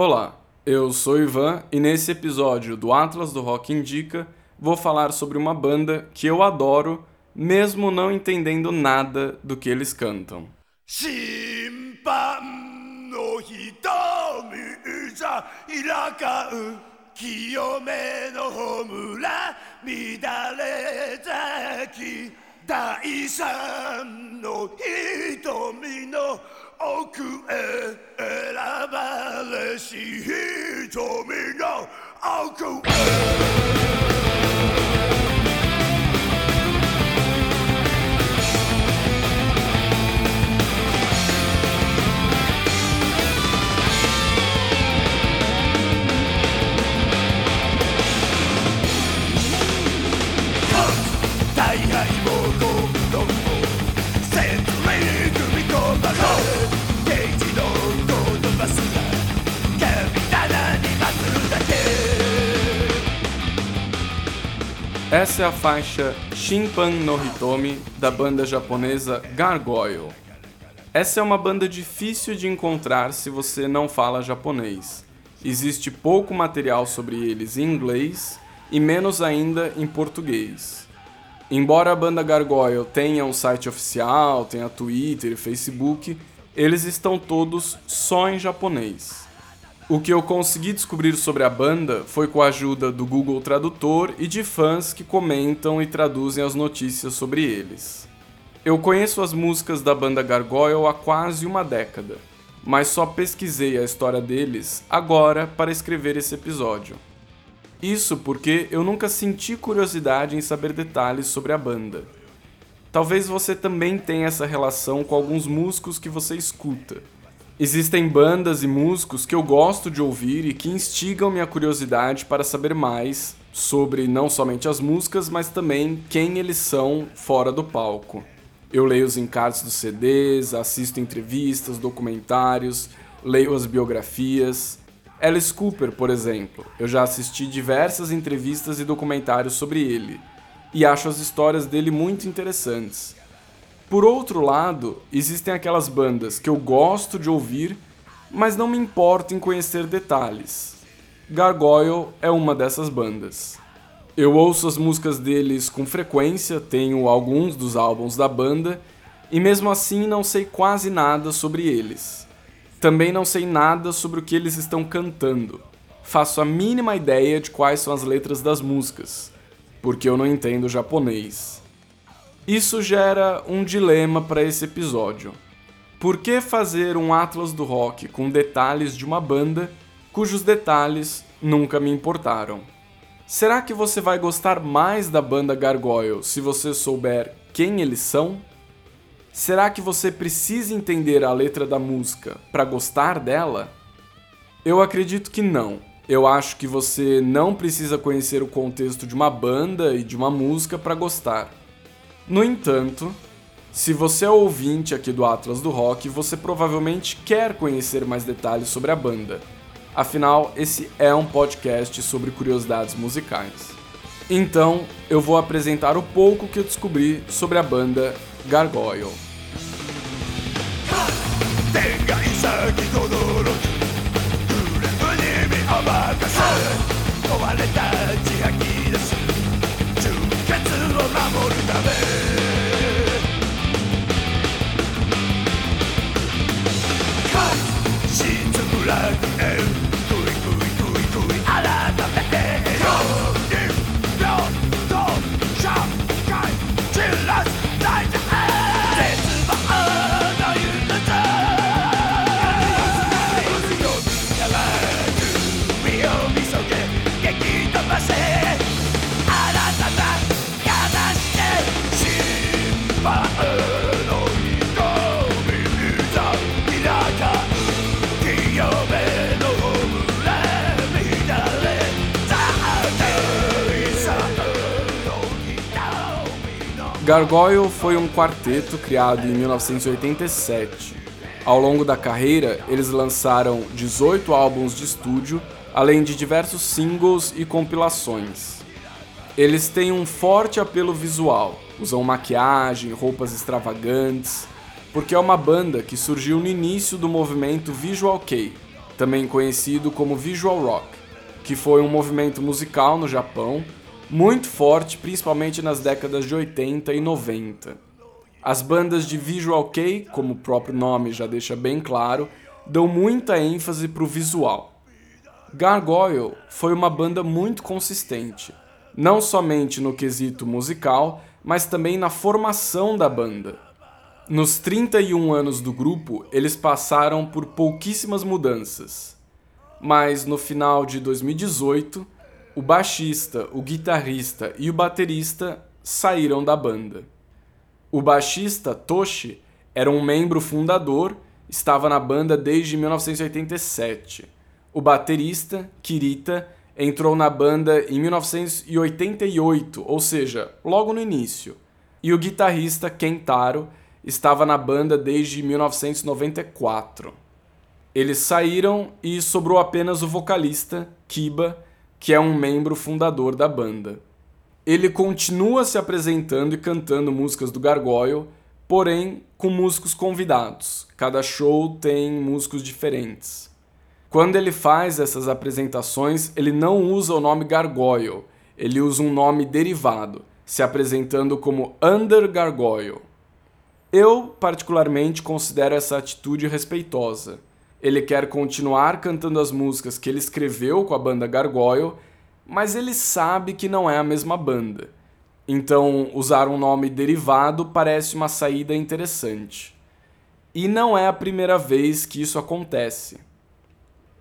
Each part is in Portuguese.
Olá, eu sou Ivan e nesse episódio do Atlas do Rock Indica vou falar sobre uma banda que eu adoro, mesmo não entendendo nada do que eles cantam. しい瞳の奥 Essa é a faixa Shinpan no Hitomi da banda japonesa Gargoyle. Essa é uma banda difícil de encontrar se você não fala japonês. Existe pouco material sobre eles em inglês e menos ainda em português. Embora a banda Gargoyle tenha um site oficial, tenha Twitter e Facebook, eles estão todos só em japonês. O que eu consegui descobrir sobre a banda foi com a ajuda do Google Tradutor e de fãs que comentam e traduzem as notícias sobre eles. Eu conheço as músicas da banda Gargoyle há quase uma década, mas só pesquisei a história deles agora para escrever esse episódio. Isso porque eu nunca senti curiosidade em saber detalhes sobre a banda. Talvez você também tenha essa relação com alguns músicos que você escuta Existem bandas e músicos que eu gosto de ouvir e que instigam minha curiosidade para saber mais sobre não somente as músicas, mas também quem eles são fora do palco. Eu leio os encartes dos CDs, assisto entrevistas, documentários, leio as biografias. Alice Cooper, por exemplo, eu já assisti diversas entrevistas e documentários sobre ele, e acho as histórias dele muito interessantes. Por outro lado, existem aquelas bandas que eu gosto de ouvir, mas não me importo em conhecer detalhes. Gargoyle é uma dessas bandas. Eu ouço as músicas deles com frequência, tenho alguns dos álbuns da banda, e mesmo assim não sei quase nada sobre eles. Também não sei nada sobre o que eles estão cantando. Faço a mínima ideia de quais são as letras das músicas, porque eu não entendo japonês. Isso gera um dilema para esse episódio. Por que fazer um Atlas do Rock com detalhes de uma banda cujos detalhes nunca me importaram? Será que você vai gostar mais da banda Gargoyle se você souber quem eles são? Será que você precisa entender a letra da música para gostar dela? Eu acredito que não. Eu acho que você não precisa conhecer o contexto de uma banda e de uma música para gostar. No entanto, se você é ouvinte aqui do Atlas do Rock, você provavelmente quer conhecer mais detalhes sobre a banda. Afinal, esse é um podcast sobre curiosidades musicais. Então, eu vou apresentar o pouco que eu descobri sobre a banda Gargoyle. black. Gargoyle foi um quarteto criado em 1987. Ao longo da carreira, eles lançaram 18 álbuns de estúdio, além de diversos singles e compilações. Eles têm um forte apelo visual, usam maquiagem, roupas extravagantes, porque é uma banda que surgiu no início do movimento Visual Kei, também conhecido como visual rock, que foi um movimento musical no Japão muito forte, principalmente nas décadas de 80 e 90. As bandas de visual kei, como o próprio nome já deixa bem claro, dão muita ênfase para o visual. Gargoyle foi uma banda muito consistente, não somente no quesito musical, mas também na formação da banda. Nos 31 anos do grupo, eles passaram por pouquíssimas mudanças. Mas no final de 2018, o baixista, o guitarrista e o baterista saíram da banda. O baixista, Toshi, era um membro fundador, estava na banda desde 1987. O baterista, Kirita, entrou na banda em 1988, ou seja, logo no início. E o guitarrista, Kentaro, estava na banda desde 1994. Eles saíram e sobrou apenas o vocalista, Kiba, que é um membro fundador da banda. Ele continua se apresentando e cantando músicas do Gargoyle, porém com músicos convidados. Cada show tem músicos diferentes. Quando ele faz essas apresentações, ele não usa o nome Gargoyle, ele usa um nome derivado, se apresentando como Under Gargoyle. Eu, particularmente, considero essa atitude respeitosa. Ele quer continuar cantando as músicas que ele escreveu com a banda Gargoyle mas ele sabe que não é a mesma banda. Então, usar um nome derivado parece uma saída interessante. E não é a primeira vez que isso acontece.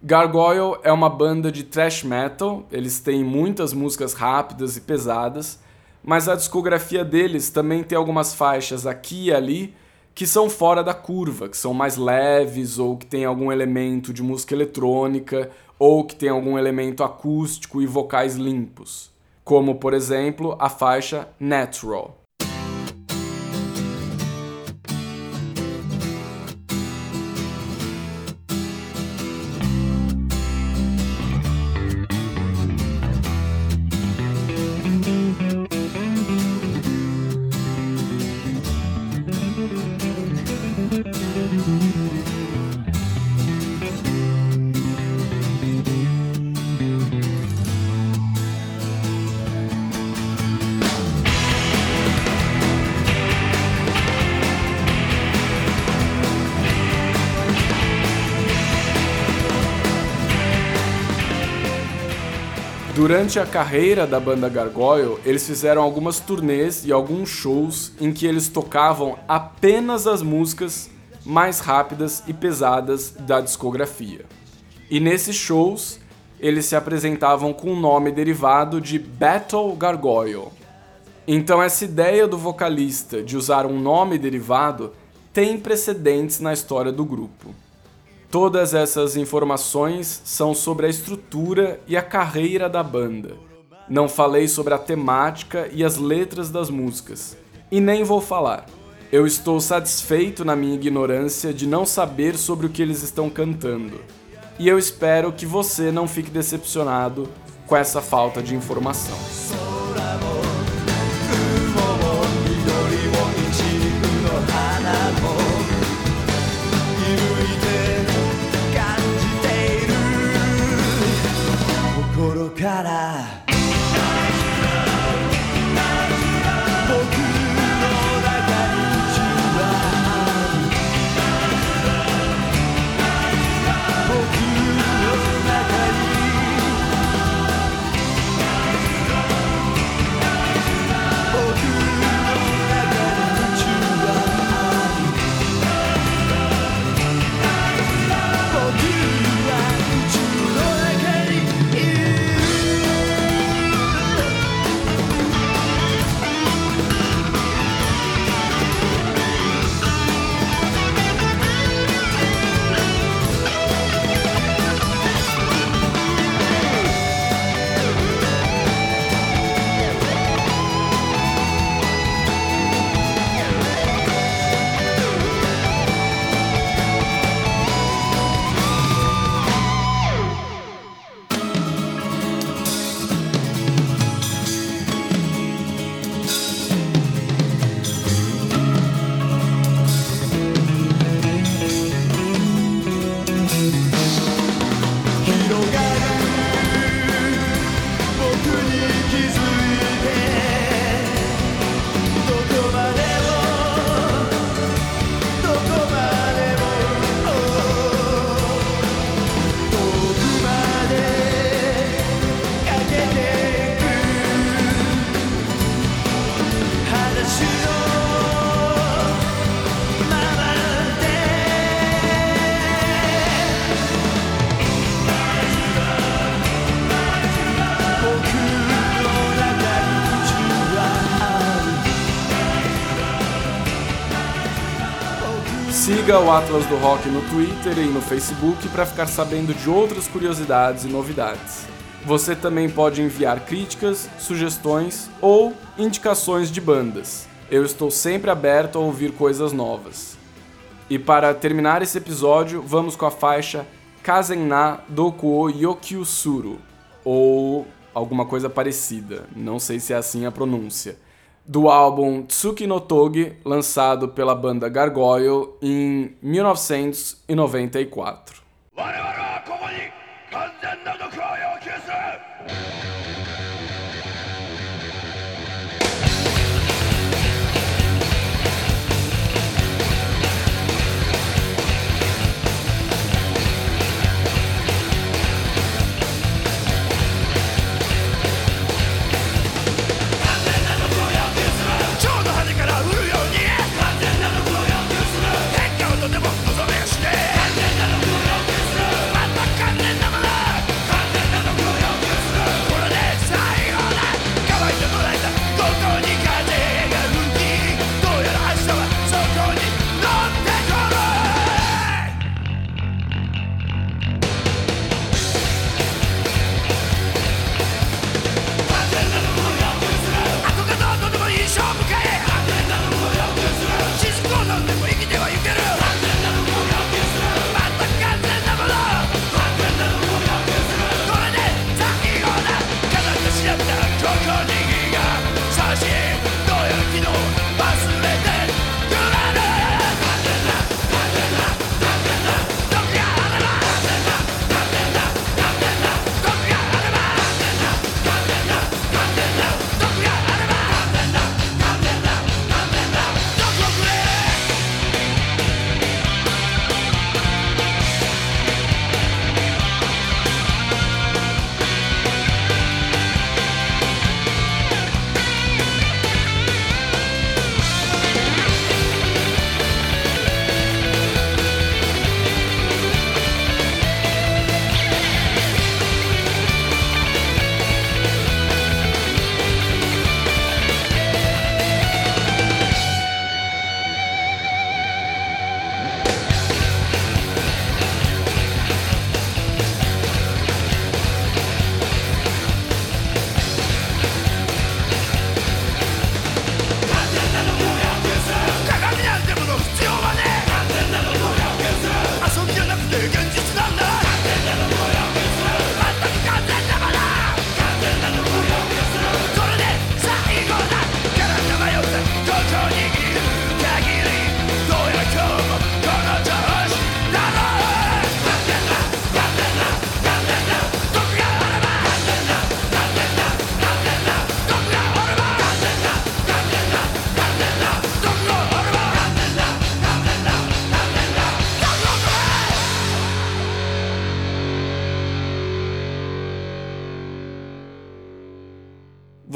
Gargoyle é uma banda de thrash metal, eles têm muitas músicas rápidas e pesadas, mas a discografia deles também tem algumas faixas aqui e ali que são fora da curva, que são mais leves ou que tem algum elemento de música eletrônica ou que tem algum elemento acústico e vocais limpos, como por exemplo a faixa Natural. Durante a carreira da banda Gargoyle, eles fizeram algumas turnês e alguns shows em que eles tocavam apenas as músicas mais rápidas e pesadas da discografia. E nesses shows, eles se apresentavam com o nome derivado de Battle Gargoyle. Então essa ideia do vocalista de usar um nome derivado tem precedentes na história do grupo. Todas essas informações são sobre a estrutura e a carreira da banda. Não falei sobre a temática e as letras das músicas, e nem vou falar. Eu estou satisfeito na minha ignorância de não saber sobre o que eles estão cantando. E eu espero que você não fique decepcionado com essa falta de informação. O Atlas do Rock no Twitter e no Facebook para ficar sabendo de outras curiosidades e novidades. Você também pode enviar críticas, sugestões ou indicações de bandas. Eu estou sempre aberto a ouvir coisas novas. E para terminar esse episódio, vamos com a faixa Kazenna Dokuo Yokyusuru, ou alguma coisa parecida, não sei se é assim a pronúncia, do álbum Tsuki no Togi, lançado pela banda Gargoyle em 1994.